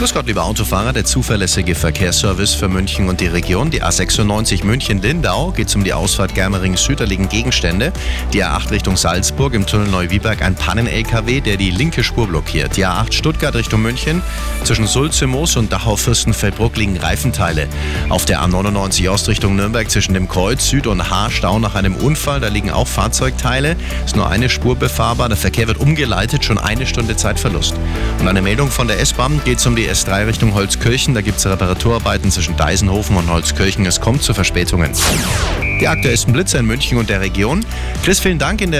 Grüß Gott, lieber Autofahrer, der zuverlässige Verkehrsservice für München und die Region. Die A96 München-Lindau geht um die Ausfahrt Germering Süd. Da liegen Gegenstände. Die A8 Richtung Salzburg im Tunnel Neuwieberg ein Pannen-LKW, der die linke Spur blockiert. Die A8 Stuttgart Richtung München zwischen Sulze-Moos und Dachau-Fürstenfeldbruck liegen Reifenteile. Auf der A99 Ost Richtung Nürnberg zwischen dem Kreuz Süd und H Stau nach einem Unfall. Da liegen auch Fahrzeugteile. Ist nur eine Spur befahrbar. Der Verkehr wird umgeleitet. Schon eine Stunde Zeitverlust. Und eine Meldung von der S-Bahn geht um die S3 Richtung Holzkirchen. Da gibt es Reparaturarbeiten zwischen Deisenhofen und Holzkirchen. Es kommt zu Verspätungen. Die aktuellsten Blitze in München und der Region. Chris, vielen Dank in der